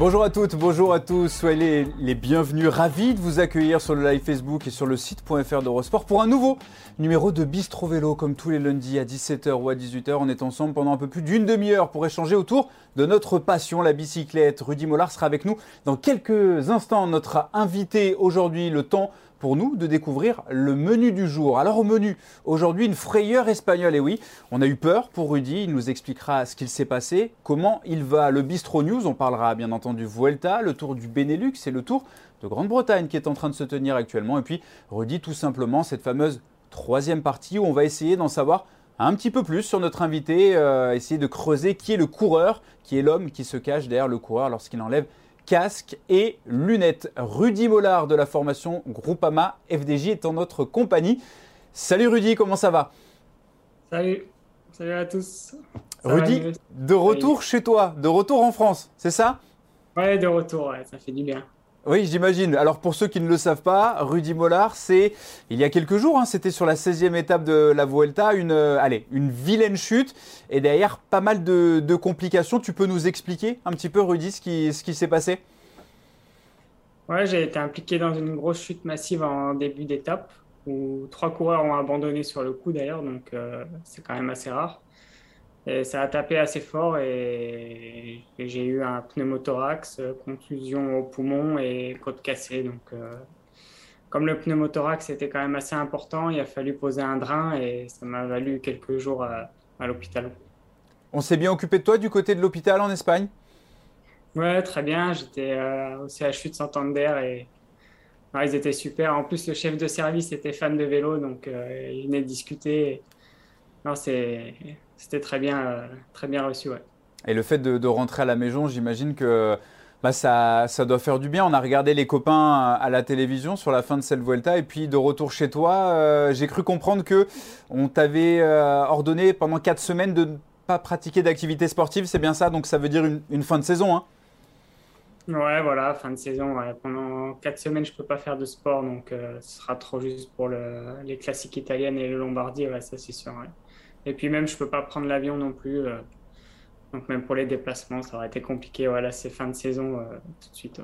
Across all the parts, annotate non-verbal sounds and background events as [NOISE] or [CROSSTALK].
Bonjour à toutes, bonjour à tous, soyez les, bienvenus, ravis de vous accueillir sur le live Facebook et sur le site.fr d'Eurosport pour un nouveau numéro de Bistro Vélo comme tous les lundis à 17h ou à 18h. On est ensemble pendant un peu plus d'une demi-heure pour échanger autour de notre passion, la bicyclette. Rudy Mollard sera avec nous dans quelques instants. Notre invité aujourd'hui, le temps pour nous de découvrir le menu du jour. Alors au menu, aujourd'hui une frayeur espagnole. Et oui, on a eu peur pour Rudy, il nous expliquera ce qu'il s'est passé, comment il va. Le Bistro News, on parlera bien entendu Vuelta, le tour du Benelux et le tour de Grande-Bretagne qui est en train de se tenir actuellement. Et puis Rudy, tout simplement, cette fameuse troisième partie où on va essayer d'en savoir un petit peu plus sur notre invité, euh, essayer de creuser qui est le coureur, qui est l'homme qui se cache derrière le coureur lorsqu'il enlève casque et lunettes. Rudy Mollard de la formation Groupama FDJ est en notre compagnie. Salut Rudy, comment ça va? Salut, salut à tous. Rudy, de retour chez toi, de retour en France, c'est ça? Ouais, de retour, ça fait du bien. Oui, j'imagine. Alors pour ceux qui ne le savent pas, Rudy Mollard, c'est il y a quelques jours, hein, c'était sur la 16e étape de la Vuelta, une, euh, allez, une vilaine chute et derrière pas mal de, complications. Tu peux nous expliquer un petit peu, Rudy, ce qui, s'est passé? Ouais, j'ai été impliqué dans une grosse chute massive en début d'étape où trois coureurs ont abandonné sur le coup d'ailleurs, donc euh, c'est quand même assez rare. Et ça a tapé assez fort et, j'ai eu un pneumothorax, contusion au poumon et côte cassée. Donc, euh, comme le pneumothorax était quand même assez important, il a fallu poser un drain et ça m'a valu quelques jours à, l'hôpital. On s'est bien occupé de toi du côté de l'hôpital en Espagne? Ouais, très bien. J'étais euh, au CHU de Santander et ils étaient super. En plus, le chef de service était fan de vélo, donc euh, il venait discuter. Non, c'est c'était très bien, euh, très bien reçu. Ouais. Et le fait de, rentrer à la maison, j'imagine que bah, ça, ça, doit faire du bien. On a regardé les copains à la télévision sur la fin de cette Vuelta et puis de retour chez toi, euh, j'ai cru comprendre que on t'avait euh, ordonné pendant quatre semaines de ne pas pratiquer d'activité sportive. C'est bien ça, donc ça veut dire une, fin de saison. Hein? Ouais, voilà, fin de saison. Pendant quatre semaines, je peux pas faire de sport, donc ce sera trop juste pour le, les classiques italiennes et le Lombardie. Ouais, ça c'est sûr. Et puis même, je peux pas prendre l'avion non plus. Euh. donc même pour les déplacements, ça aurait été compliqué. Voilà, c'est fin de saison euh, tout de suite.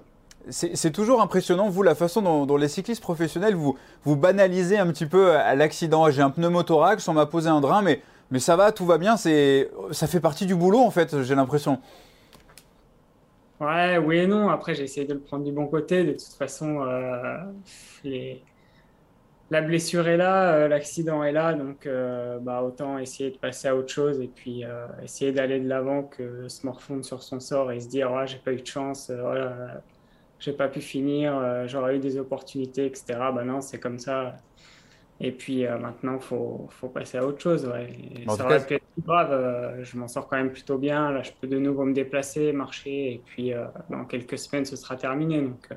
C'est toujours impressionnant, vous, la façon dont, les cyclistes professionnels, vous, vous banalisez un petit peu à l'accident. J'ai un pneumothorax, on m'a posé un drain, mais, mais ça va, tout va bien. Ça fait partie du boulot, en fait, j'ai l'impression. Ouais, oui et non. Après, j'ai essayé de le prendre du bon côté. De toute façon, euh, les, la blessure est là, euh, l'accident est là, donc euh, bah, autant essayer de passer à autre chose et puis euh, essayer d'aller de l'avant que se morfondre sur son sort et se dire oh, j'ai pas eu de chance, voilà, j'ai pas pu finir, j'aurais eu des opportunités, etc. Bah non, c'est comme ça. Et puis maintenant, faut, faut passer à autre chose. Ouais. ça aurait pu être grave, je m'en sors quand même plutôt bien. Là, je peux de nouveau me déplacer, marcher, et puis dans quelques semaines, ce sera terminé. Donc,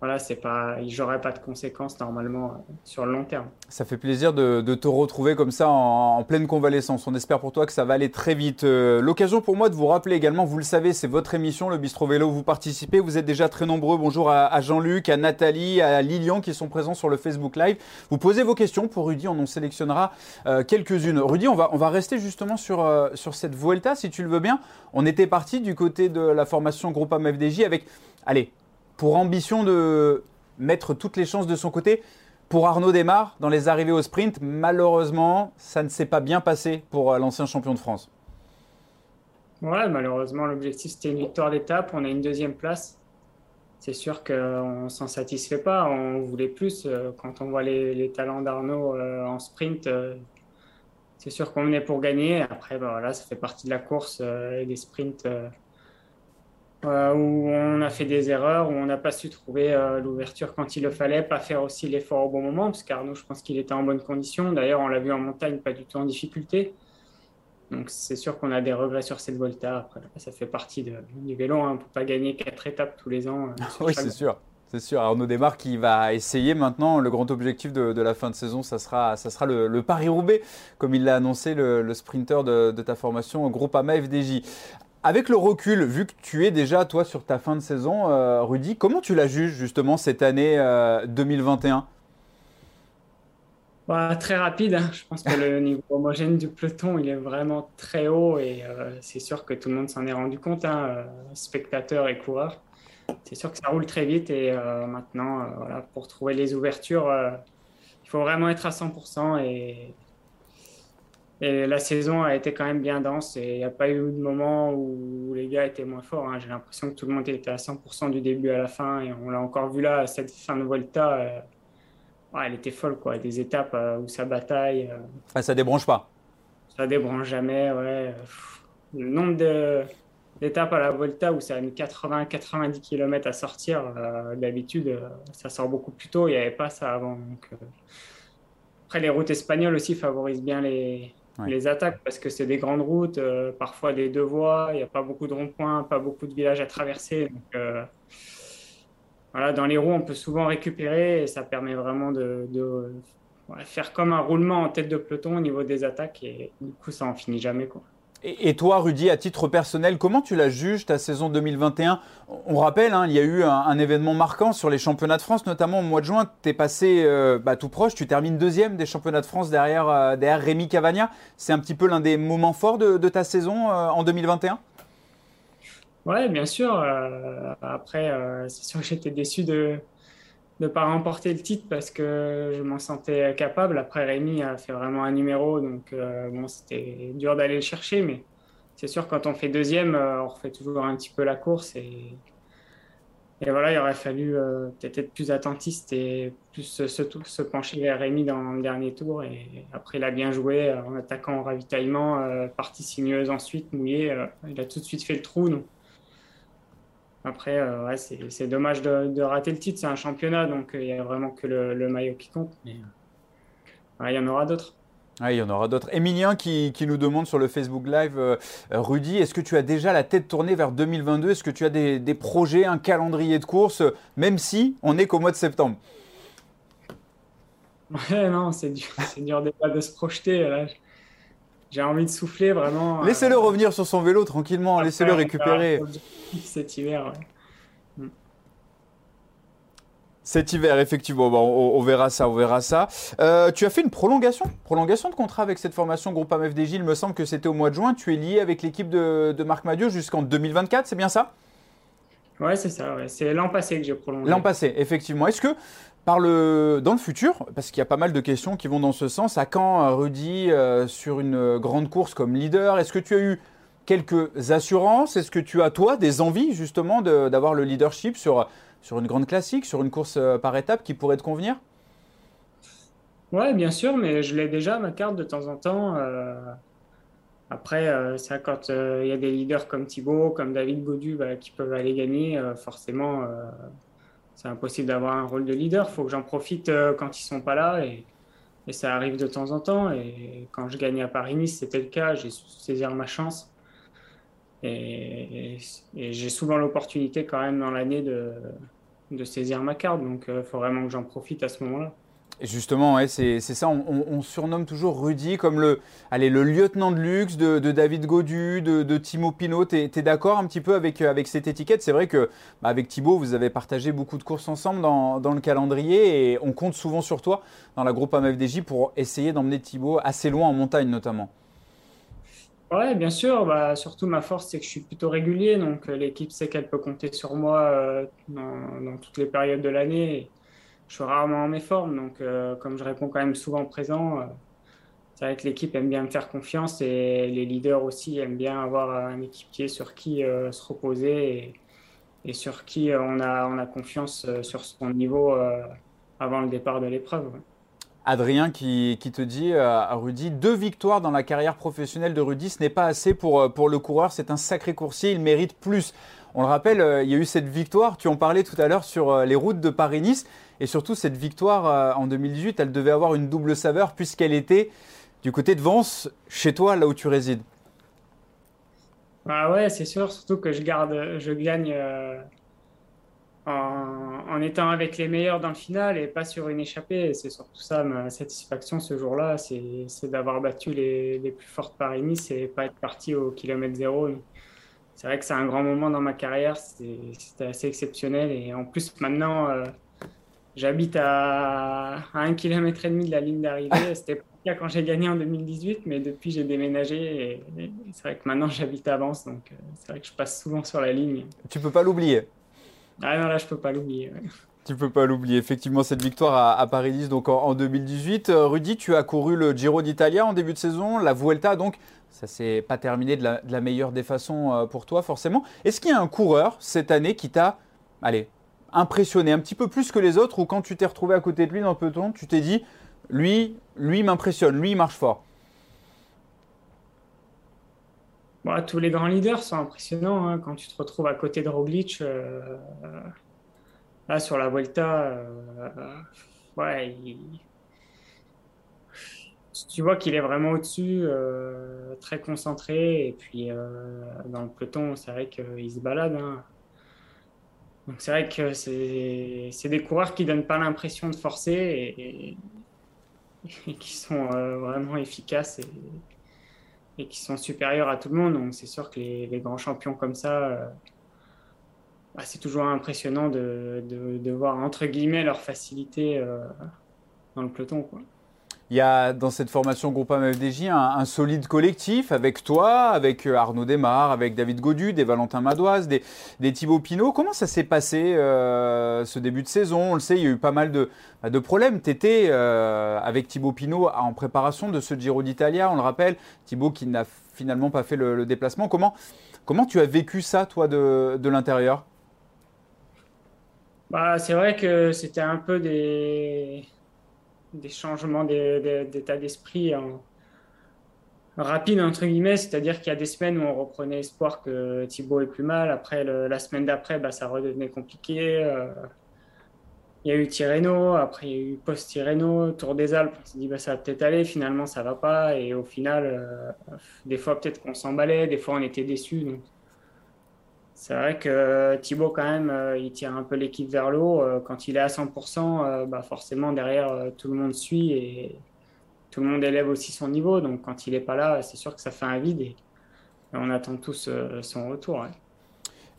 voilà, c'est pas, j'aurais pas de conséquences normalement euh, sur le long terme. Ça fait plaisir de, te retrouver comme ça en, pleine convalescence. On espère pour toi que ça va aller très vite. Euh, l'occasion pour moi de vous rappeler également, vous le savez, c'est votre émission, le Bistro Vélo. Vous participez, vous êtes déjà très nombreux. Bonjour à, Jean-Luc, à Nathalie, à Lilian qui sont présents sur le Facebook Live. Vous posez vos questions pour Rudy, on en sélectionnera euh, quelques-unes. Rudy, on va, on va rester justement sur, sur cette Vuelta, si tu le veux bien. On était parti du côté de la formation Groupama FDJ avec, allez, pour ambition de mettre toutes les chances de son côté. Pour Arnaud Desmar, dans les arrivées au sprint, malheureusement, ça ne s'est pas bien passé pour euh, l'ancien champion de France. Ouais, malheureusement, l'objectif c'était une victoire d'étape. On a une deuxième place. C'est sûr qu'on ne s'en satisfait pas. On voulait plus. Euh, quand on voit les, talents d'Arnaud euh, en sprint, c'est sûr qu'on venait pour gagner. Après, bah, voilà, ça fait partie de la course et des sprints euh, où on a fait des erreurs, où on n'a pas su trouver euh, l'ouverture quand il le fallait, pas faire aussi l'effort au bon moment, parce qu'Arnaud, je pense qu'il était en bonne condition. D'ailleurs, on l'a vu en montagne, pas du tout en difficulté. Donc c'est sûr qu'on a des regrets sur cette Volta. Après, ça fait partie du vélo. Hein. On ne peut pas gagner quatre étapes tous les ans. Euh, [LAUGHS] oui, c'est sûr. C'est sûr. Arnaud Desmar qui va essayer maintenant. Le grand objectif de, la fin de saison, ça sera, ça sera le, Paris-Roubaix, comme il l'a annoncé, le, sprinter de, de, ta formation, Groupama FDJ. Avec le recul, vu que tu es déjà toi sur ta fin de saison, euh, Rudy, comment tu la juges justement cette année 2021 euh, bah, Très rapide. Hein. Je pense que le [LAUGHS] niveau homogène du peloton, il est vraiment très haut et euh, c'est sûr que tout le monde s'en est rendu compte, hein, spectateurs et coureurs. C'est sûr que ça roule très vite et maintenant, voilà, pour trouver les ouvertures, il faut vraiment être à 100% et, et la saison a été quand même bien dense et il n'y a pas eu de moment où les gars étaient moins forts. Hein. J'ai l'impression que tout le monde était à 100% du début à la fin et on l'a encore vu là, cette fin de Volta elle était folle, quoi. Des étapes euh, où ça bataille. Euh. Ah, ça débranche pas Ça débranche jamais, ouais. Le nombre d'étapes à la Volta où ça a mis 80-90 km à sortir, euh, d'habitude, ça sort beaucoup plus tôt. Il n'y avait pas ça avant. Après, les routes espagnoles aussi favorisent bien les, les attaques parce que c'est des grandes routes, parfois des deux voies, il n'y a pas beaucoup de ronds-points, pas beaucoup de villages à traverser. Donc, voilà, dans les roues, on peut souvent récupérer et ça permet vraiment de, faire comme un roulement en tête de peloton au niveau des attaques et du coup, ça en finit jamais. Quoi. Et, toi, Rudy, à titre personnel, comment tu la juges ta saison 2021 On rappelle, hein, il y a eu un, événement marquant sur les championnats de France, notamment au mois de juin. Tu es passé euh, bah, tout proche, tu termines deuxième des championnats de France derrière, euh, derrière Rémi Cavagna. C'est un petit peu l'un des moments forts de, ta saison euh, en 2021 Ouais, bien sûr. Après, c'est sûr que j'étais déçu de ne pas remporter le titre parce que je m'en sentais capable. Après, Rémi a fait vraiment un numéro, donc euh, bon, c'était dur d'aller le chercher, mais c'est sûr, quand on fait deuxième, on refait toujours un petit peu la course et, et voilà, il aurait fallu peut-être être plus attentiste et plus se, pencher vers Rémi dans le dernier tour. Et après, il a bien joué en attaquant au ravitaillement, partie sinueuse ensuite, mouillé. il a tout de suite fait le trou. Donc, après, euh, c'est dommage de, rater le titre. C'est un championnat, donc euh, il n'y a vraiment que le, maillot qui compte. Mais il y en aura d'autres. il y en aura d'autres. Emilien qui, nous demande sur le Facebook Live, euh, Rudy, est-ce que tu as déjà la tête tournée vers 2022 Est-ce que tu as des, projets, un calendrier de course, même si on n'est qu'au mois de septembre? Ouais, non, c'est [LAUGHS] dur, dur de se projeter. Là j'ai envie de souffler vraiment. Euh, Laissez-le revenir sur son vélo tranquillement, laissez-le récupérer. Cet hiver, mm. Cet hiver, effectivement, on, verra ça, on verra ça. Euh, tu as fait une prolongation, prolongation de contrat avec cette formation Groupe AMFDJ. Il me semble que c'était au mois de juin. Tu es lié avec l'équipe de, de Marc Madiot jusqu'en 2024, c'est bien ça? Ouais, c'est ça. C'est l'an passé que j'ai prolongé. L'an passé, effectivement. Est-ce que dans le futur, parce qu'il y a pas mal de questions qui vont dans ce sens, à quand euh, Rudy euh, sur une grande course comme leader? Est-ce que tu as eu quelques assurances? Est-ce que tu as, toi, des envies justement d'avoir le leadership sur, sur une grande classique, sur une course euh, par étape qui pourrait te convenir? Ouais, bien sûr, mais je l'ai déjà, ma carte, de temps en temps. Après, ça, quand il y a des leaders comme Thibaut, comme David Godu bah, qui peuvent aller gagner, forcément, c'est impossible d'avoir un rôle de leader. Il faut que j'en profite euh, quand ils sont pas là et, ça arrive de temps en temps. Et quand je gagnais à Paris-Nice, c'était le cas. J'ai su saisir ma chance. Et, j'ai souvent l'opportunité quand même dans l'année de, saisir ma carte. Donc il euh, faut vraiment que j'en profite à ce moment-là. Justement, c'est ça, on, surnomme toujours Rudy comme le, allez, le lieutenant de luxe de, David Godu, de, Timo Pinot. Tu es, d'accord un petit peu avec, cette étiquette? C'est vrai que bah, avec Thibaut, vous avez partagé beaucoup de courses ensemble dans, le calendrier et on compte souvent sur toi dans la groupe AMFDJ pour essayer d'emmener Thibaut assez loin en montagne notamment. Ouais, bien sûr. Bah, surtout, ma force, c'est que je suis plutôt régulier. Donc, euh, l'équipe sait qu'elle peut compter sur moi euh, dans, toutes les périodes de l'année je suis rarement en mes formes. Donc, euh, comme je réponds quand même souvent présent, euh, c'est vrai que l'équipe aime bien me faire confiance et les leaders aussi aiment bien avoir un équipier sur qui euh, se reposer et, sur qui on, a, on a confiance sur son niveau avant le départ de l'épreuve. Adrien qui, te dit à Rudy, deux victoires dans la carrière professionnelle de Rudy, ce n'est pas assez pour, pour le coureur, c'est un sacré coursier, il mérite plus. On le rappelle, il y a eu cette victoire, tu en parlais tout à l'heure sur les routes de Paris-Nice. Et surtout, cette victoire euh, en 2018, elle devait avoir une double saveur puisqu'elle était du côté de Vence, chez toi, là où tu résides. Bah ouais, c'est sûr, surtout que je garde, je gagne euh, en, étant avec les meilleurs dans le final et pas sur une échappée. C'est surtout ça ma satisfaction ce jour-là, c'est d'avoir battu les, les, plus fortes Paris-Nice et pas être parti au kilomètre zéro. C'est vrai que c'est un grand moment dans ma carrière, c'était assez exceptionnel et en plus maintenant. Euh, J'habite à, à un kilomètre et demi de la ligne d'arrivée. [LAUGHS] C'était pas le cas quand j'ai gagné en 2018, mais depuis j'ai déménagé et, c'est vrai que maintenant j'habite à Vence, donc c'est vrai que je passe souvent sur la ligne. Tu peux pas l'oublier. Ah non, là je peux pas l'oublier. Tu peux pas l'oublier. Effectivement, cette victoire à, Paris-Nice donc en, 2018. Euh, Rudy, tu as couru le Giro d'Italia en début de saison, la Vuelta, donc ça s'est pas terminé de la, meilleure des façons euh, pour toi, forcément. Est-ce qu'il y a un coureur cette année qui t'a, allez, impressionné un petit peu plus que les autres, ou quand tu t'es retrouvé à côté de lui dans le peloton, tu t'es dit, lui, lui m'impressionne, lui il marche fort? Tous les grands leaders sont impressionnants. Hein. Quand tu te retrouves à côté de Roglic, euh, Là, sur la Vuelta, euh, tu vois qu'il est vraiment au-dessus, euh, très concentré. Et puis, dans le peloton, c'est vrai qu'il se balade. Hein. Donc, c'est vrai que c'est des coureurs qui donnent pas l'impression de forcer et, qui sont vraiment efficaces qui sont supérieurs à tout le monde. Donc, c'est sûr que les, grands champions comme ça bah, c'est toujours impressionnant de, voir, entre guillemets, leur facilité euh, dans le peloton. Il y a dans cette formation Groupama FDJ un, solide collectif avec toi, avec euh, Arnaud Desmar, avec David Godu, des Valentin Madoise, des, des Thibaut Pinot. Comment ça s'est passé euh, ce début de saison? On le sait, il y a eu pas mal de, bah, problèmes. Tu étais avec Thibaut Pinot en préparation de ce Giro d'Italia, on le rappelle. Thibaut qui n'a finalement pas fait le, déplacement. Comment, comment tu as vécu ça, toi, de, de l'intérieur? Bah, c'est vrai que c'était un peu des, des changements d'état d'esprit en, rapide, entre guillemets, c'est-à-dire qu'il y a des semaines où on reprenait espoir que Thibaut est plus mal. Après, la semaine d'après, bah, ça redevenait compliqué. Euh, il y a eu Tirreno, après il y a eu post-Tirreno, Tour des Alpes. On s'est dit, bah, ça va peut-être aller, finalement, ça va pas. Et au final, euh, des fois, peut-être qu'on s'emballait, des fois, on était déçus. C'est vrai que Thibaut, quand même, euh, il tire un peu l'équipe vers l'eau. Euh, quand il est à 100%, euh, bah forcément, derrière, tout le monde suit et tout le monde élève aussi son niveau. Donc, quand il n'est pas là, c'est sûr que ça fait un vide et on attend tous son retour.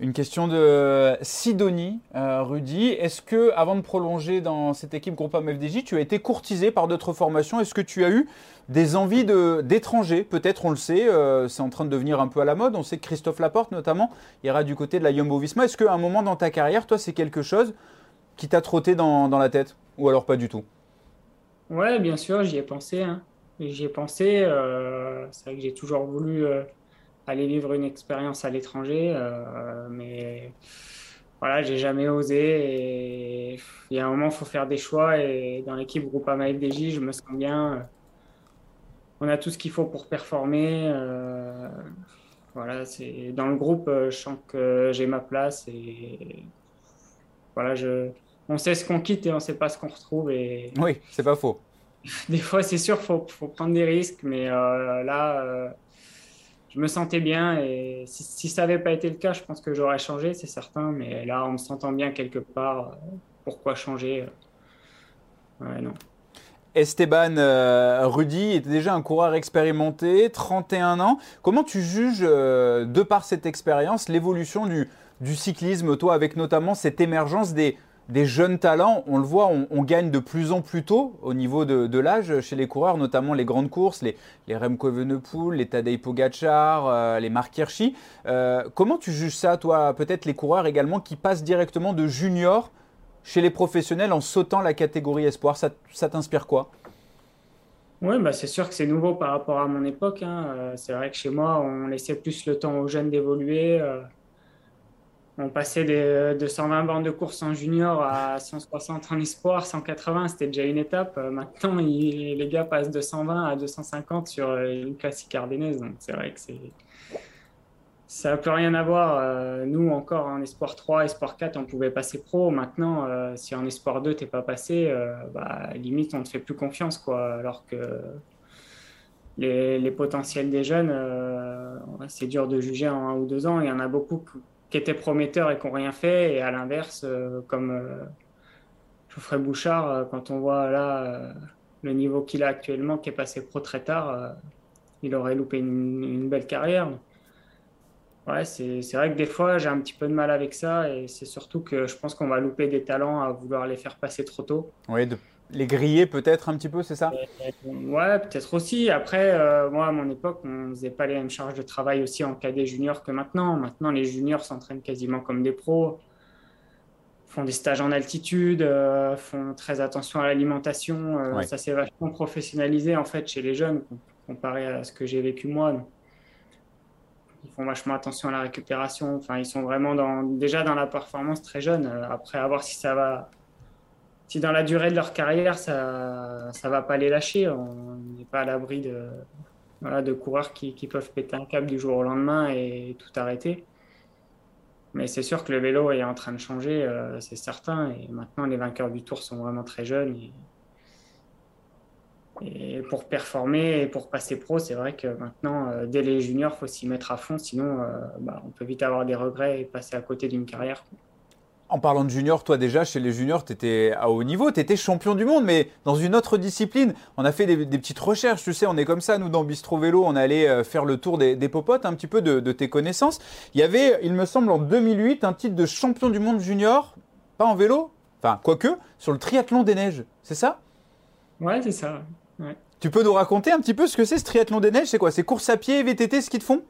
Une question de Sidonie, Rudy. Est-ce que, avant de prolonger dans cette équipe Groupama FDJ, tu as été courtisé par d'autres formations? Est-ce que tu as eu des envies d'étrangers? Peut-être, on le sait, euh, c'est en train de devenir un peu à la mode. On sait que Christophe Laporte, notamment, ira du côté de la Jumbo Visma. Est-ce qu'à un moment dans ta carrière, toi, c'est quelque chose qui t'a trotté dans, la tête? Ou alors pas du tout? Ouais, bien sûr, j'y ai pensé. Hein. J'y ai pensé. Euh, c'est vrai que j'ai toujours voulu. Euh, aller vivre une expérience à l'étranger, euh, mais voilà, j'ai jamais osé. Et il y a un moment, il faut faire des choix. Et dans l'équipe Groupama FDJ, je me sens bien. On a tout ce qu'il faut pour performer. Euh, voilà, c'est dans le groupe, je sens que j'ai ma place et voilà, je, on sait ce qu'on quitte et on sait pas ce qu'on retrouve. Et oui, c'est pas faux. [LAUGHS] Des fois, c'est sûr, faut, faut prendre des risques, mais euh, là je me sentais bien et si, ça n'avait pas été le cas, je pense que j'aurais changé, c'est certain. Mais là, en me sentant bien quelque part, euh, pourquoi changer euh, ouais, non. Esteban euh, Rudy était déjà un coureur expérimenté, 31 ans. Comment tu juges, de par cette expérience, l'évolution du, du cyclisme, toi, avec notamment cette émergence des, des jeunes talents, on le voit, on, gagne de plus en plus tôt au niveau de, l'âge chez les coureurs, notamment les grandes courses, les, les Remco Evenepoel, les Tadej Pogacar, euh, les Mark Hirschi. Euh, comment tu juges ça, toi Peut-être les coureurs également qui passent directement de junior chez les professionnels en sautant la catégorie espoir? Ça, t'inspire quoi? Oui, bah c'est sûr que c'est nouveau par rapport à mon époque. Hein. Euh, c'est vrai que chez moi, on laissait plus le temps aux jeunes d'évoluer. On passait de 120 bandes de course en junior à 160 en espoir, 180, c'était déjà une étape. Euh, maintenant, les gars passent de 120 à 250 sur euh, une classique ardennaise. Donc, c'est vrai que c'est. Ça n'a plus rien à voir. Euh, nous, encore en espoir 3, espoir 4, on pouvait passer pro. Maintenant, si en espoir 2, tu n'es pas passé, bah, limite, on ne te fait plus confiance. Quoi. Alors que les, les potentiels des jeunes, c'est dur de juger en un ou deux ans. Il y en a beaucoup qui étaient prometteurs et qui n'ont rien fait. Et à l'inverse, euh, comme euh, Geoffrey Bouchard, euh, quand on voit là le niveau qu'il a actuellement, qui est passé pro très tard, il aurait loupé une, belle carrière. Ouais, c'est vrai que des fois, j'ai un petit peu de mal avec ça. Et c'est surtout que je pense qu'on va louper des talents à vouloir les faire passer trop tôt. Oui, les griller peut-être un petit peu, c'est ça? Ouais, peut-être aussi. Après, moi, à mon époque, on ne faisait pas les mêmes charges de travail aussi en cadet junior que maintenant. Maintenant, les juniors s'entraînent quasiment comme des pros font des stages en altitude, euh, font très attention à l'alimentation. Euh, ça s'est vachement professionnalisé en fait chez les jeunes comparé à ce que j'ai vécu moi. Ils font vachement attention à la récupération. Enfin, ils sont vraiment dans, déjà dans la performance très jeune. Euh, après, à voir si ça va, si dans la durée de leur carrière, ça, ça va pas les lâcher. On n'est pas à l'abri de, voilà, de coureurs qui, qui peuvent péter un câble du jour au lendemain et tout arrêter. Mais c'est sûr que le vélo est en train de changer, euh, c'est certain. Et maintenant, les vainqueurs du Tour sont vraiment très jeunes. Et, pour performer et pour passer pro, c'est vrai que maintenant, euh, dès les juniors, il faut s'y mettre à fond. Sinon, euh, bah, on peut vite avoir des regrets et passer à côté d'une carrière. En parlant de junior, toi déjà chez les juniors, tu étais à haut niveau, tu étais champion du monde, mais dans une autre discipline. On a fait des, petites recherches, tu sais, on est comme ça, nous dans Bistro Vélo, on allait euh, faire le tour des, popotes, un petit peu de, tes connaissances. Il y avait, il me semble, en 2008, un titre de champion du monde junior, pas en vélo, enfin, quoique, sur le triathlon des neiges, c'est ça? Ouais, c'est ça. Tu peux nous raconter un petit peu ce que c'est ce triathlon des neiges? C'est quoi? C'est course à pied, VTT, ski de fond?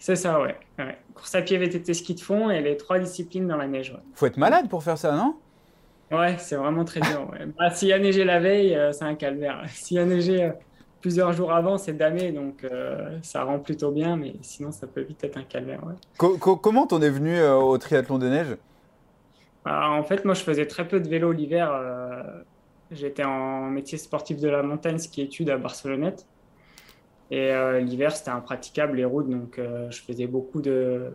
C'est ça, ouais. Course à pied, VTT, ski de fond et les trois disciplines dans la neige. Ouais. Faut être malade pour faire ça, non? Ouais, c'est vraiment très dur. Bah, s'il y a neigé la veille, euh, c'est un calvaire. [LAUGHS] S'il y a neigé euh, plusieurs jours avant, c'est damé, donc euh, ça rend plutôt bien, mais sinon, ça peut vite être un calvaire. comment t'en es venu au triathlon des neiges bah, En fait, moi, je faisais très peu de vélo l'hiver. J'étais en métier sportif de la montagne, ski études à Barcelonnette. Et euh, l'hiver, c'était impraticable les routes, donc euh, je faisais beaucoup de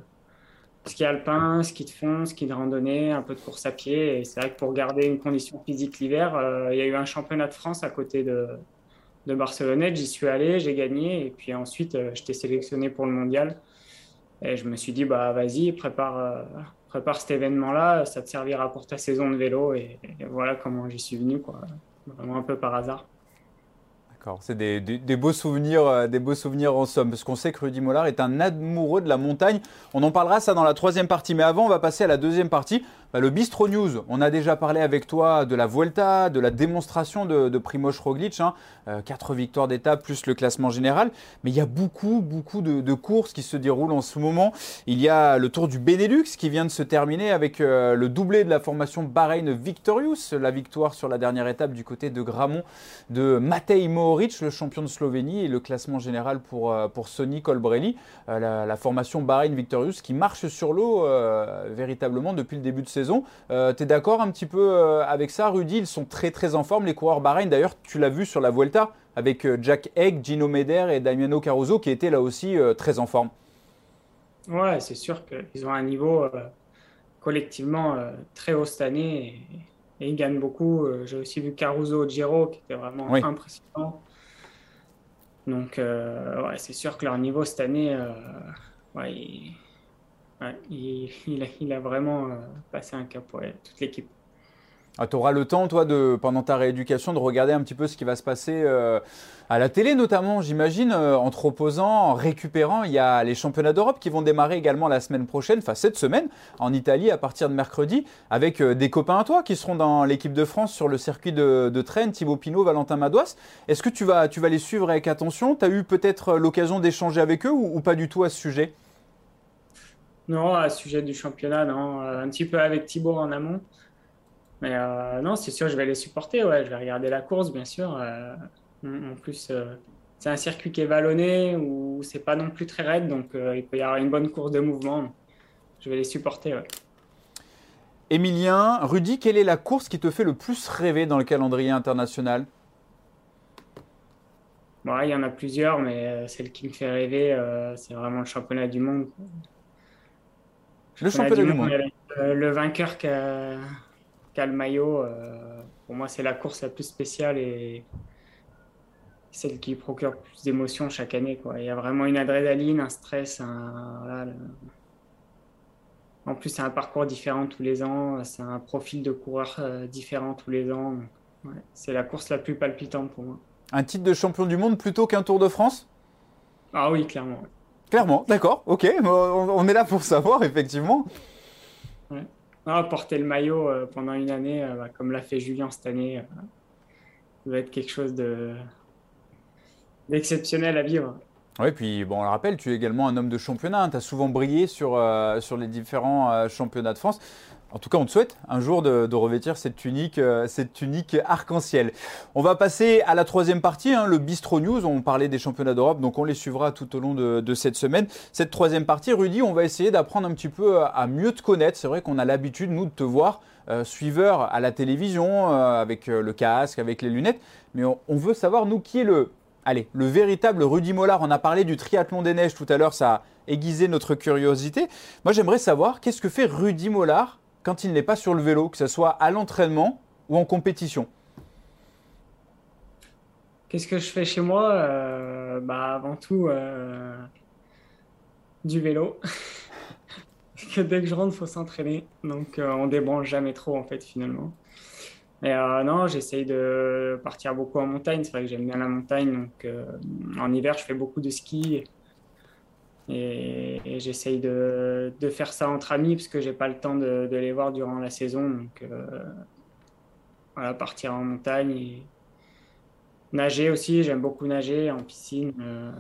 ski alpin, ski de fond, ski de randonnée, un peu de course à pied. Et c'est vrai que pour garder une condition physique l'hiver, euh, il y a eu un championnat de France à côté de, de Barcelonnette. J'y suis allé, j'ai gagné. Et puis ensuite, j'étais sélectionné pour le mondial. Et je me suis dit, bah vas-y, prépare, prépare cet événement-là, ça te servira pour ta saison de vélo. Et, et voilà comment j'y suis venu, quoi. Vraiment un peu par hasard c'est des, beaux souvenirs, euh, des beaux souvenirs en somme, parce qu'on sait que Rudy Mollard est un amoureux de la montagne. On en parlera ça dans la troisième partie, mais avant, on va passer à la deuxième partie. Bah, le Bistro News, on a déjà parlé avec toi de la Vuelta, de la démonstration de, de Primoz Roglic, hein. euh, victoires d'étape plus le classement général, mais il y a beaucoup, beaucoup de, courses qui se déroulent en ce moment. Il y a le Tour du Benelux qui vient de se terminer avec euh, le doublé de la formation Bahreïn Victorious, la victoire sur la dernière étape du côté de Gramont de Matej Mohoric, le champion de Slovénie, et le classement général pour, euh, pour Sonny Colbrelli, la, la, formation Bahreïn Victorious qui marche sur l'eau véritablement depuis le début de saison. Euh, tu es d'accord un petit peu euh, avec ça, Rudy? Ils sont très très en forme, les coureurs Bahreïn. D'ailleurs, tu l'as vu sur la Vuelta avec euh, Jack Egg, Gino Meder et Damiano Caruso qui étaient là aussi très en forme. Ouais, c'est sûr qu'ils ont un niveau collectivement très haut cette année et, ils gagnent beaucoup. J'ai aussi vu Caruso Giro qui était vraiment impressionnant. Donc, ouais, c'est sûr que leur niveau cette année, ouais, [LAUGHS] il, a, vraiment euh, passé un cap, pour toute l'équipe. Ah, tu auras le temps, toi, de, pendant ta rééducation, de regarder un petit peu ce qui va se passer euh, à la télé, notamment, j'imagine, euh, en te reposant, en récupérant. Il y a les championnats d'Europe qui vont démarrer également la semaine prochaine, enfin cette semaine, en Italie, à partir de mercredi, avec des copains à toi qui seront dans l'équipe de France sur le circuit de, de Thibaut Pinot, Valentin Madouas. Est-ce que tu vas, tu vas les suivre avec attention? Tu as eu peut-être l'occasion d'échanger avec eux ou pas du tout à ce sujet? Non, à sujet du championnat, non. Euh, un petit peu avec Thibaut en amont. Mais euh, non, c'est sûr, je vais les supporter. Ouais, je vais regarder la course, bien sûr. Euh, en plus, c'est un circuit qui est vallonné où c'est pas non plus très raide, donc il peut y avoir une bonne course de mouvement. Je vais les supporter. Ouais. Emilien, Rudy, quelle est la course qui te fait le plus rêver dans le calendrier international? Bon, Il y en a plusieurs, mais celle qui me fait rêver, c'est vraiment le championnat du monde. Le championnat du monde. Le, vainqueur qui a, le maillot, euh, pour moi, c'est la course la plus spéciale et celle qui procure plus d'émotions chaque année. Quoi. Il y a vraiment une adrénaline, un stress. En plus, c'est un parcours différent tous les ans. C'est un profil de coureur euh, différent tous les ans. c'est la course la plus palpitante pour moi. Un titre de champion du monde plutôt qu'un Tour de France? Ah oui, clairement. Clairement, d'accord, ok, on est là pour savoir, effectivement. porter le maillot pendant une année, bah, comme l'a fait Julien cette année, ça va être quelque chose d'exceptionnel à vivre. Oui, puis bon, on le rappelle, tu es également un homme de championnat. Hein. Tu as souvent brillé sur, sur les différents championnats de France. En tout cas, on te souhaite un jour de, revêtir cette tunique, euh, cette tunique arc-en-ciel. On va passer à la troisième partie, hein, le Bistro News. On parlait des championnats d'Europe, donc on les suivra tout au long de, cette semaine. Cette troisième partie, Rudy, on va essayer d'apprendre un petit peu à, mieux te connaître. C'est vrai qu'on a l'habitude, nous, de te voir euh, suiveur à la télévision, euh, avec le casque, avec les lunettes. Mais on, veut savoir, nous, qui est le, allez, le véritable Rudy Mollard. On a parlé du triathlon des neiges tout à l'heure, ça a aiguisé notre curiosité. Moi, j'aimerais savoir, qu'est-ce que fait Rudy Mollard quand il n'est pas sur le vélo, que ce soit à l'entraînement ou en compétition? Qu'est-ce que je fais chez moi? Euh, bah, Avant tout, euh, du vélo. [LAUGHS] Que dès que je rentre, il faut s'entraîner. Donc euh, on débranche jamais trop en fait finalement. Et non, j'essaye de partir beaucoup en montagne. C'est vrai que j'aime bien la montagne. Donc en hiver, je fais beaucoup de ski. Et, j'essaye de, faire ça entre amis parce que j'ai pas le temps de, les voir durant la saison. Donc euh, voilà, partir en montagne et nager aussi. J'aime beaucoup nager en piscine. Euh,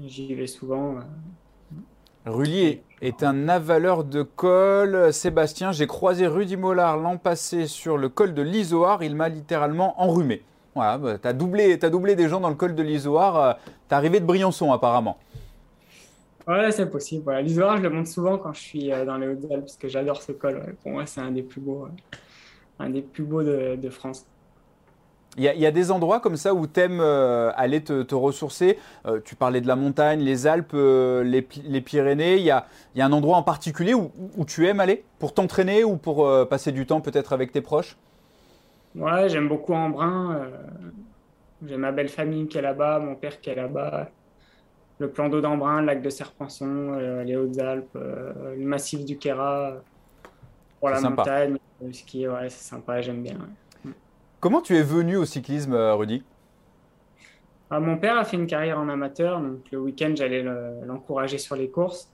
j'y vais souvent. Euh. Rudy est un avaleur de col. Sébastien, j'ai croisé Rudy Mollard l'an passé sur le col de l'Isoar. Il m'a littéralement enrhumé. Voilà, bah, tu as, doublé, as doublé des gens dans le col de l'Isoar. Tu es arrivé de Briançon apparemment. Ouais, c'est possible. Voilà. L'Isoire, je le monte souvent quand je suis euh, dans les Hautes-Alpes parce que j'adore ce col. Pour moi, c'est un des plus beaux, euh, un des plus beaux de, France. Il y, a, des endroits comme ça où tu aimes euh, aller te, ressourcer. tu parlais de la montagne, les Alpes, les, Pyrénées. Il y a, y a, un endroit en particulier où, où tu aimes aller pour t'entraîner ou pour passer du temps peut-être avec tes proches? Ouais, j'aime beaucoup Embrun. J'ai ma belle famille qui est là-bas, mon père qui est là-bas le plan d'eau d'Embrun, le lac de Serpenson, euh, les Hautes-Alpes, euh, le massif du Quéra, pour la montagne, le ski, ouais, c'est sympa, j'aime bien. Comment tu es venu au cyclisme, euh, Rudy? Ah, Mon père a fait une carrière en amateur, donc le week-end, j'allais l'encourager sur les courses.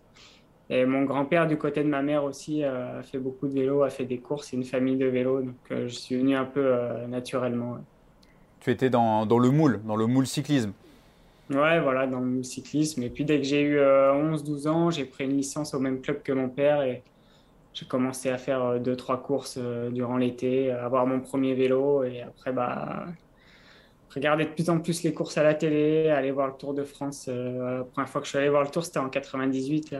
Et mon grand-père, du côté de ma mère aussi, a fait beaucoup de vélo, a fait des courses, c'est une famille de vélo, donc je suis venu un peu naturellement. Tu étais dans, dans, le moule, dans le moule cyclisme Ouais, voilà, dans le cyclisme. Et puis dès que j'ai eu 11-12 euh, ans, j'ai pris une licence au même club que mon père et j'ai commencé à faire 2 euh, trois courses euh, durant l'été, avoir mon premier vélo et après, bah, regarder de plus en plus les courses à la télé, aller voir le Tour de France. la première fois que je suis allé voir le Tour, c'était en 98,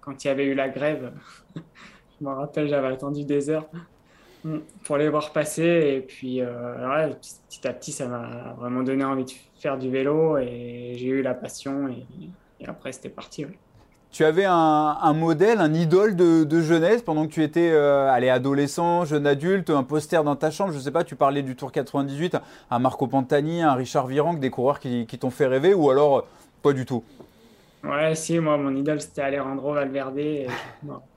quand il y avait eu la grève. [LAUGHS] je me rappelle, j'avais attendu des heures pour les voir passer. Et puis, petit à petit, ça m'a vraiment donné envie de faire du vélo et j'ai eu la passion et, après c'était parti. Tu avais un, modèle, un idole de, jeunesse pendant que tu étais euh, allez, adolescent, jeune adulte, un poster dans ta chambre, je sais pas, tu parlais du Tour 98, un Marco Pantani, un Richard Virenque, des coureurs qui, t'ont fait rêver ou alors pas du tout? Ouais, si, moi mon idole c'était Alejandro Valverde. Et,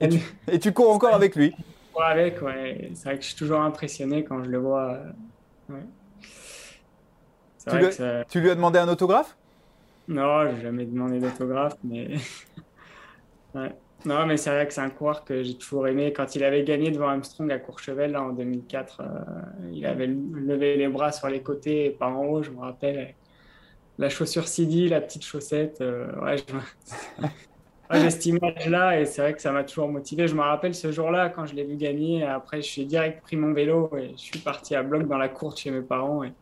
[LAUGHS] et, tu, cours encore avec lui? [LAUGHS] Ouais, avec, ouais. C'est vrai que je suis toujours impressionné quand je le vois. Ouais. Tu lui, as demandé un autographe? Non, j'ai jamais demandé d'autographe, mais. [LAUGHS] Non, mais c'est vrai que c'est un coureur que j'ai toujours aimé. Quand il avait gagné devant Armstrong à Courchevel là, en 2004, euh, il avait levé les bras sur les côtés et pas en haut, je me rappelle. La chaussure CD, la petite chaussette. Euh, [LAUGHS] ouais, j'ai cette image-là et c'est vrai que ça m'a toujours motivé. Je me rappelle ce jour-là, quand je l'ai vu gagner, après, je suis direct pris mon vélo et je suis parti à bloc dans la cour chez mes parents. Et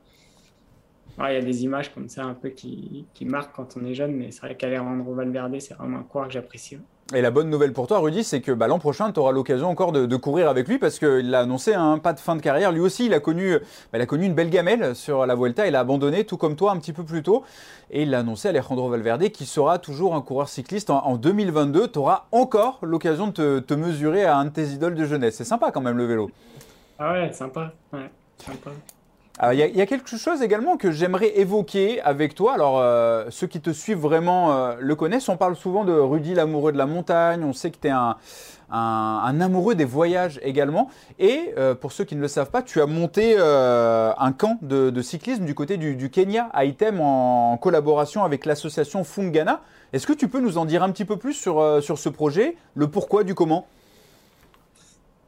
il y a des images comme ça un peu qui, qui marquent quand on est jeune, mais c'est vrai qu'Alejandro Valverde, c'est vraiment un coureur que j'apprécie. Et la bonne nouvelle pour toi, Rudy, c'est que bah, l'an prochain, tu auras l'occasion encore de, courir avec lui parce qu'il a annoncé un pas de fin de carrière. Lui aussi, il a connu, bah, il a connu une belle gamelle sur la Vuelta. Il a abandonné, tout comme toi, un petit peu plus tôt. Et il a annoncé Alejandro Valverde qui sera toujours un coureur cycliste en, 2022. Tu auras encore l'occasion de te, te, mesurer à un de tes idoles de jeunesse. C'est sympa quand même le vélo. Ah ouais, sympa. Ouais, sympa. Il y, a quelque chose également que j'aimerais évoquer avec toi. Alors, euh, ceux qui te suivent vraiment euh, le connaissent. On parle souvent de Rudy, l'amoureux de la montagne. On sait que tu es un, amoureux des voyages également. Et euh, pour ceux qui ne le savent pas, tu as monté un camp de, cyclisme du côté du, Kenya, à Item, en, collaboration avec l'association Fungana. Est-ce que tu peux nous en dire un petit peu plus sur, sur ce projet, le pourquoi du comment?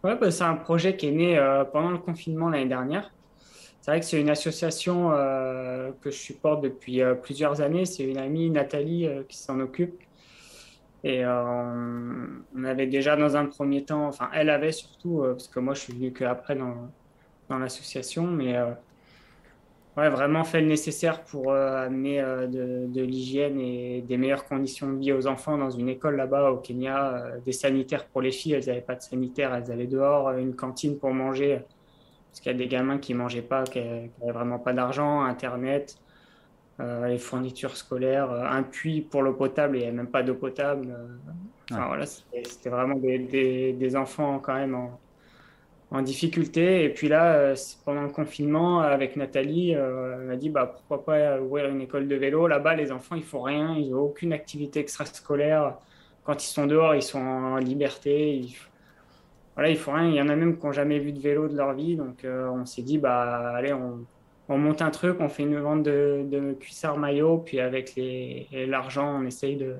Ouais, bah, c'est un projet qui est né pendant le confinement l'année dernière. C'est vrai que c'est une association euh, que je supporte depuis euh, plusieurs années. C'est une amie, Nathalie, qui s'en occupe. Et on avait déjà dans un premier temps, enfin elle avait surtout, parce que moi je suis venu qu'après dans, dans l'association, mais ouais, vraiment fait le nécessaire pour euh, amener euh, de, de l'hygiène et des meilleures conditions de vie aux enfants dans une école là-bas au Kenya. Euh, des sanitaires pour les filles, elles n'avaient pas de sanitaires, elles allaient dehors, une cantine pour manger, parce qu'il y a des gamins qui mangeaient pas, qui n'avaient vraiment pas d'argent, Internet. les fournitures scolaires, un puits pour l'eau potable et même pas d'eau potable. Enfin, voilà, c'était vraiment des, des, des, enfants quand même en, en difficulté. Et puis là, euh, pendant le confinement, avec Nathalie, euh, elle m'a dit bah, pourquoi pas ouvrir une école de vélo. Là-bas, les enfants, ils font rien, ils n'ont aucune activité extrascolaire. Quand ils sont dehors, ils sont en liberté. Ils, voilà, ils font rien. Il y en a même qui n'ont jamais vu de vélo de leur vie. Donc, euh, on s'est dit bah, allez, on, on, monte un truc, on fait une vente de, de cuissards maillots. Puis avec l'argent, on essaye de,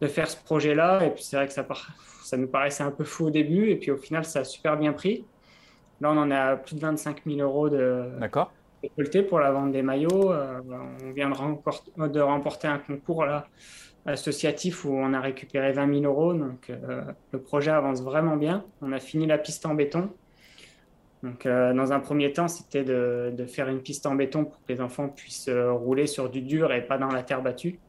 de faire ce projet-là. Et puis, c'est vrai que ça, [LAUGHS] ça nous paraissait un peu fou au début. Et puis, au final, ça a super bien pris. Là, on en a plus de 25 000 euros de récoltés pour la vente des maillots. Euh, on vient de, de, remporter un concours là, associatif où on a récupéré 20 000 euros. Donc, euh, le projet avance vraiment bien. On a fini la piste en béton. Donc, euh, dans un premier temps, c'était de, de, faire une piste en béton pour que les enfants puissent rouler sur du dur et pas dans la terre battue.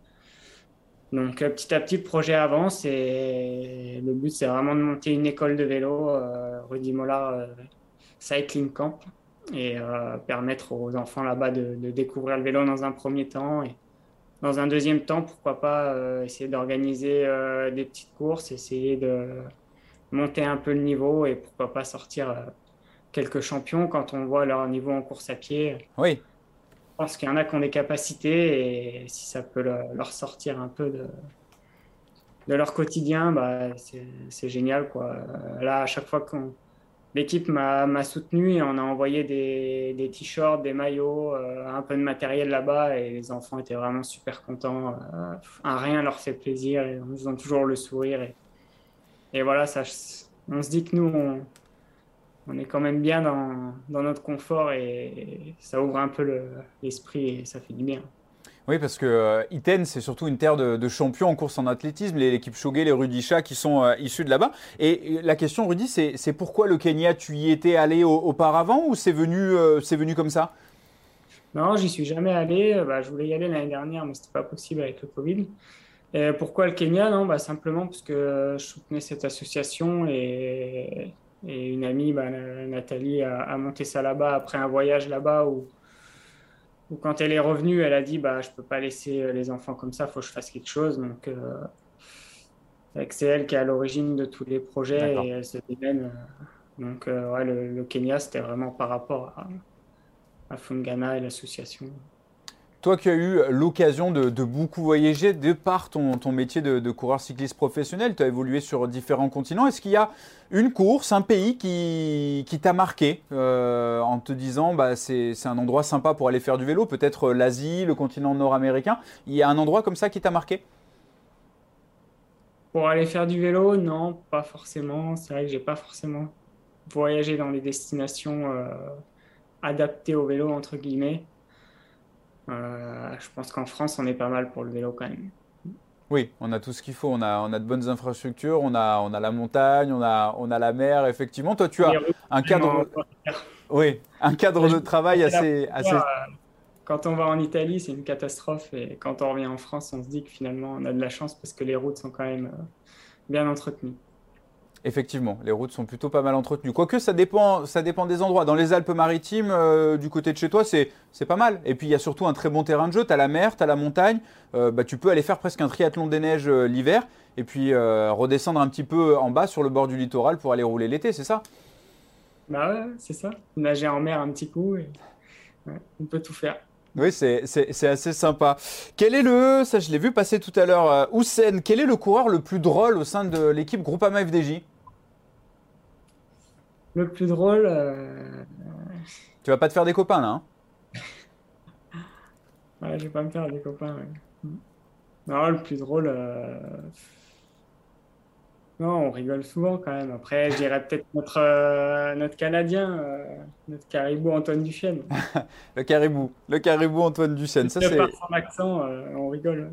Donc, petit à petit, le projet avance et le but, c'est vraiment de monter une école de vélo, Rudy Mollard cycling camp et euh, permettre aux enfants là-bas de, découvrir le vélo dans un premier temps dans un deuxième temps, pourquoi pas euh, essayer d'organiser euh, des petites courses, essayer de monter un peu le niveau et pourquoi pas sortir quelques champions quand on voit leur niveau en course à pied. Oui. Je pense qu'il y en a qui ont des capacités et si ça peut leur sortir un peu de, de leur quotidien, bah, c'est génial. Quoi. Là, à chaque fois qu'on l'équipe m'a soutenu et on a envoyé des, t-shirts, des maillots, euh, un peu de matériel là-bas et les enfants étaient vraiment super contents. Euh, rien leur fait plaisir et ils ont toujours le sourire. Et, voilà, on se dit que nous, on, est quand même bien dans, notre confort et, ça ouvre un peu l'esprit et ça fait du bien. Oui, parce que euh, Iten, c'est surtout une terre de, champions en course en athlétisme, l'équipe Choguet, les Rudisha qui sont euh, issus de là-bas. Et la question, Rudy, c'est pourquoi le Kenya Tu y étais allé auparavant ou c'est venu, euh, venu comme ça? Non, j'y suis jamais allé. Bah, je voulais y aller l'année dernière, mais c'était pas possible avec le Covid. Pourquoi le Kenya? Non, bah, simplement parce que je soutenais cette association et, une amie, bah, Nathalie, a, a monté ça là-bas après un voyage là-bas où ou quand elle est revenue, elle a dit bah je peux pas laisser euh, les enfants comme ça, faut que je fasse quelque chose. Donc euh, c'est elle qui est à l'origine de tous les projets et elle se démène. Euh, donc ouais, le, Kenya c'était vraiment par rapport à, à Fungana et l'association. Toi qui as eu l'occasion de, beaucoup voyager de par ton, métier de, coureur cycliste professionnel, tu as évolué sur différents continents. Est-ce qu'il y a une course, un pays qui, t'a marqué euh, en te disant bah, c'est un endroit sympa pour aller faire du vélo, peut-être l'Asie, le continent nord-américain? Il y a un endroit comme ça qui t'a marqué? Pour aller faire du vélo, non, pas forcément. C'est vrai que j'ai pas forcément voyagé dans des destinations euh, adaptées au vélo, entre guillemets. Euh, je pense qu'en France, on est pas mal pour le vélo quand même. Oui, on a tout ce qu'il faut. On a, on a de bonnes infrastructures, on a, on a la montagne, on a, on a la mer, effectivement. Toi, tu as un cadre, oui, un cadre de travail assez, assez... Quand on va en Italie, c'est une catastrophe. Et quand on revient en France, on se dit que finalement, on a de la chance parce que les routes sont quand même euh, bien entretenues. Effectivement, les routes sont plutôt pas mal entretenues. Quoique ça dépend, ça dépend des endroits. Dans les Alpes-Maritimes, euh, du côté de chez toi, c'est pas mal. Et puis il y a surtout un très bon terrain de jeu. Tu as la mer, tu as la montagne. Euh, bah, tu peux aller faire presque un triathlon des neiges euh, l'hiver et puis redescendre un petit peu en bas sur le bord du littoral pour aller rouler l'été, c'est ça? Bah ouais, c'est ça. Nager en mer un petit coup et on peut tout faire. Oui, c'est assez sympa. Quel est le, ça je l'ai vu passer tout à l'heure, Houssen, quel est le coureur le plus drôle au sein de l'équipe Groupama FDJ le plus drôle. Euh... Tu vas pas te faire des copains là hein [LAUGHS] Ouais, je vais pas me faire des copains. Non, le plus drôle. Euh... Non, on rigole souvent quand même. Après, je dirais peut-être notre, euh, notre Canadien, euh, notre caribou Antoine Duchesne. [LAUGHS] le caribou, le caribou Antoine Duchesne. Ça, c'est... Par son accent, euh, on rigole.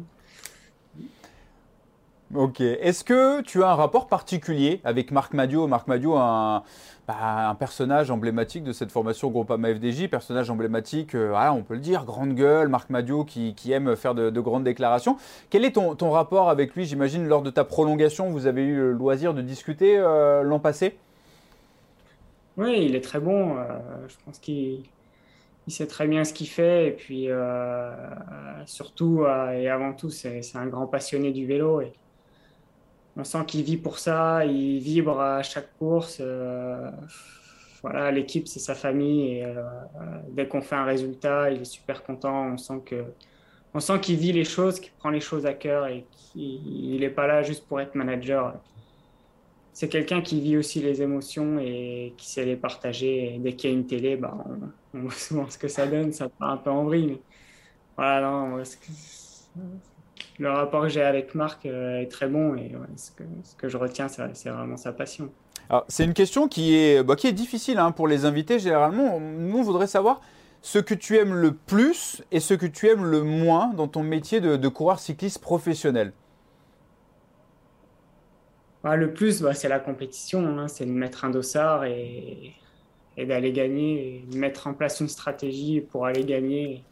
Ok. Est-ce que tu as un rapport particulier avec Marc Madio Marc Madio, un, bah, un personnage emblématique de cette formation Groupama FDJ, personnage emblématique, euh, on peut le dire, grande gueule, Marc Madio qui, aime faire de, grandes déclarations. Quel est ton, rapport avec lui J'imagine lors de ta prolongation, vous avez eu le loisir de discuter euh, l'an passé? Oui, il est très bon. Euh, je pense qu'il sait très bien ce qu'il fait. Et puis, surtout et avant tout, c'est un grand passionné du vélo. On sent qu'il vit pour ça, il vibre à chaque course. Euh, voilà, l'équipe, c'est sa famille. Et euh, dès qu'on fait un résultat, il est super content. On sent que, sent qu'il vit les choses, qu'il prend les choses à cœur et qu'il n'est pas là juste pour être manager. C'est quelqu'un qui vit aussi les émotions et qui sait les partager. Dès qu'il y a une télé, bah, on, voit souvent ce que ça donne. Ça part un peu en vrille. Voilà, non, le rapport que j'ai avec Marc euh, est très bon et ce, que, je retiens, c'est vraiment sa passion. C'est une question qui est, bah, qui est difficile hein, pour les invités généralement. Nous, on voudrait savoir ce que tu aimes le plus et ce que tu aimes le moins dans ton métier de, coureur cycliste professionnel. Bah, le plus, bah, c'est la compétition, hein. c'est de mettre un dossard et, et d'aller gagner, et de mettre en place une stratégie pour aller gagner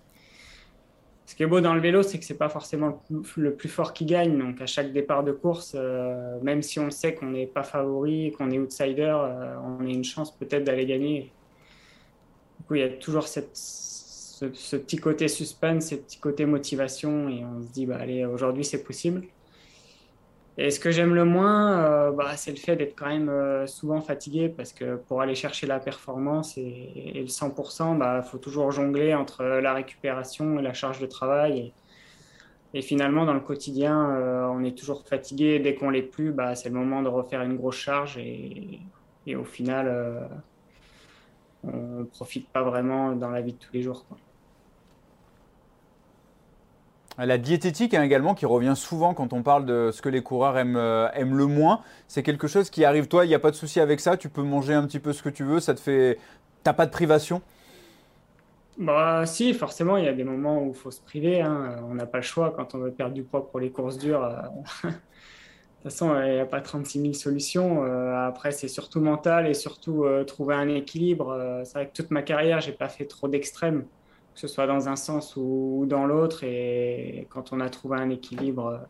ce qui est beau dans le vélo, c'est que c'est pas forcément le plus fort qui gagne. Donc à chaque départ de course, euh, même si on sait qu'on n'est pas favori, qu'on est outsider, euh, on a une chance peut-être d'aller gagner. Du coup, il y a toujours ce, petit côté suspense, ce petit côté motivation, et on se dit bah allez, aujourd'hui c'est possible. Et ce que j'aime le moins, euh, bah, c'est le fait d'être quand même euh, souvent fatigué parce que pour aller chercher la performance et, le 100%, il bah, faut toujours jongler entre la récupération et la charge de travail. Et, finalement, dans le quotidien, euh, on est toujours fatigué. Dès qu'on l'est plus, bah, c'est le moment de refaire une grosse charge et, au final, on ne profite pas vraiment dans la vie de tous les jours. La diététique hein, également qui revient souvent quand on parle de ce que les coureurs aiment, euh, aiment le moins. C'est quelque chose qui arrive toi, il n'y a pas de souci avec ça, tu peux manger un petit peu ce que tu veux, ça te fait... T'as pas de privation? Bah si, forcément, il y a des moments où il faut se priver. Hein. On n'a pas le choix quand on veut perdre du poids pour les courses dures. Euh. [LAUGHS] de toute façon, il n'y a pas 36 000 solutions. Euh, après, c'est surtout mental et surtout trouver un équilibre. c'est vrai que toute ma carrière, j'ai pas fait trop d'extrêmes que ce soit dans un sens ou dans l'autre. Et quand on a trouvé un équilibre,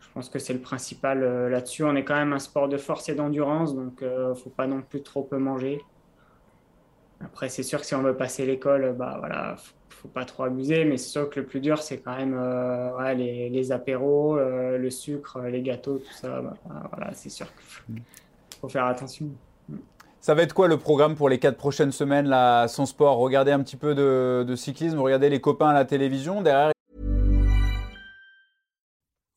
je pense que c'est le principal euh, là-dessus. On est quand même un sport de force et d'endurance, donc il euh, ne faut pas non plus trop peu manger. Après, c'est sûr que si on veut passer l'école, bah voilà, faut, faut pas trop abuser, mais c'est sûr que le plus dur, c'est quand même euh, les, apéros, le sucre, les gâteaux, tout ça. Bah, voilà, c'est sûr qu'il faut faire attention. Ça va être quoi le programme pour les quatre prochaines semaines là, sans sport? Regardez un petit peu de, de cyclisme, regardez les copains à la télévision derrière.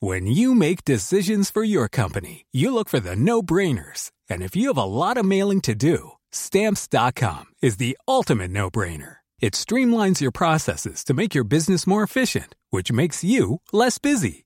When you make decisions for your company, you look for the no-brainers. And if you have a lot of mailing to do, stamps.com is the ultimate no-brainer. It streamlines your processes to make your business more efficient, which makes you less busy.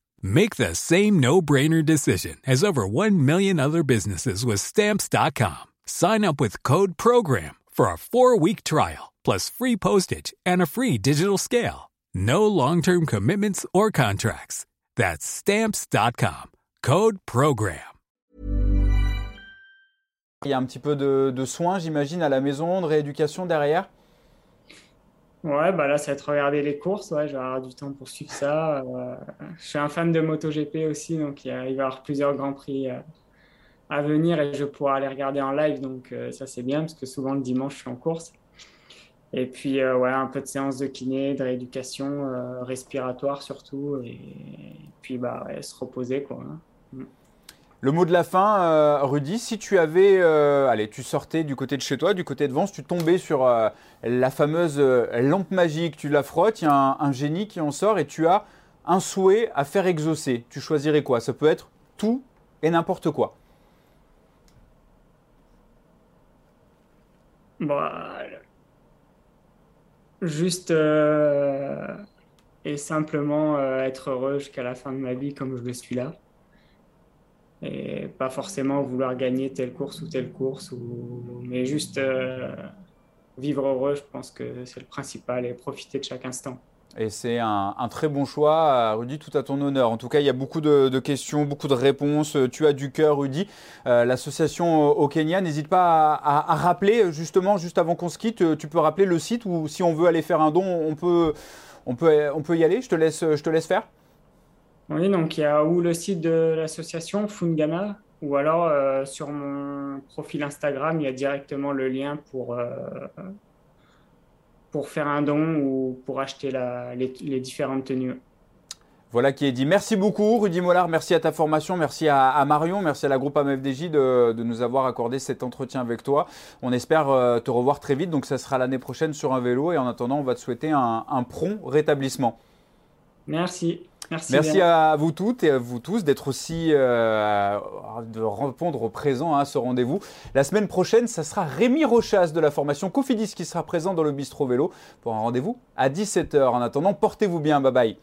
Make the same no-brainer decision as over 1 million other businesses with stamps.com. Sign up with code program for a 4-week trial plus free postage and a free digital scale. No long-term commitments or contracts. That's stamps.com. Code program. Il y a un petit peu de, de soins, j'imagine, à la maison, de rééducation derrière Ouais, bah là, ça va être regarder les courses. Ouais, je vais avoir du temps pour suivre ça. Euh, je suis un fan de MotoGP aussi, donc il, va y avoir plusieurs grands prix euh, à venir et je pouvoir aller regarder en live. Donc euh, ça, c'est bien parce que souvent le dimanche, je suis en course. Et puis, ouais, un peu de séance de kiné, de rééducation respiratoire surtout. Et, puis, bah, se reposer, quoi. Hein. Le mot de la fin, euh, Rudy, si tu avais, euh, allez, tu sortais du côté de chez toi, du côté de Vence, tu tombais sur euh, la fameuse lampe magique, tu la frottes, il y a un, un, génie qui en sort et tu as un souhait à faire exaucer. Tu choisirais quoi? Ça peut être tout et n'importe quoi. Bah, juste et simplement être heureux jusqu'à la fin de ma vie comme je le suis là et pas forcément vouloir gagner telle course ou telle course, ou... mais juste euh, vivre heureux, je pense que c'est le principal et profiter de chaque instant. Et c'est un, très bon choix, Rudy, tout à ton honneur. En tout cas, il y a beaucoup de, questions, beaucoup de réponses. Tu as du cœur, Rudy. Euh, l'association au Kenya, n'hésite pas à, rappeler, justement, juste avant qu'on se quitte, tu peux rappeler le site où, si on veut aller faire un don, on peut, on peut, on peut y aller. Je te laisse, je te laisse faire. Oui, donc il y a ou le site de l'association Fungana, ou alors euh, sur mon profil Instagram, il y a directement le lien pour, euh, pour faire un don ou pour acheter les, différentes tenues. Voilà qui est dit. Merci beaucoup, Rudy Mollard. Merci à ta formation. Merci à, Marion. Merci à la groupe AMFDJ de, de, nous avoir accordé cet entretien avec toi. On espère euh, te revoir très vite. Donc, ça sera l'année prochaine sur un vélo. Et en attendant, on va te souhaiter un, un prompt rétablissement. Merci. Merci, à vous toutes et à vous tous d'être aussi, euh, de répondre au présent à ce rendez-vous. La semaine prochaine, ça sera Rémi Rochas de la formation Cofidis qui sera présent dans le bistrot vélo pour un rendez-vous à 17h. En attendant, portez-vous bien. Bye bye.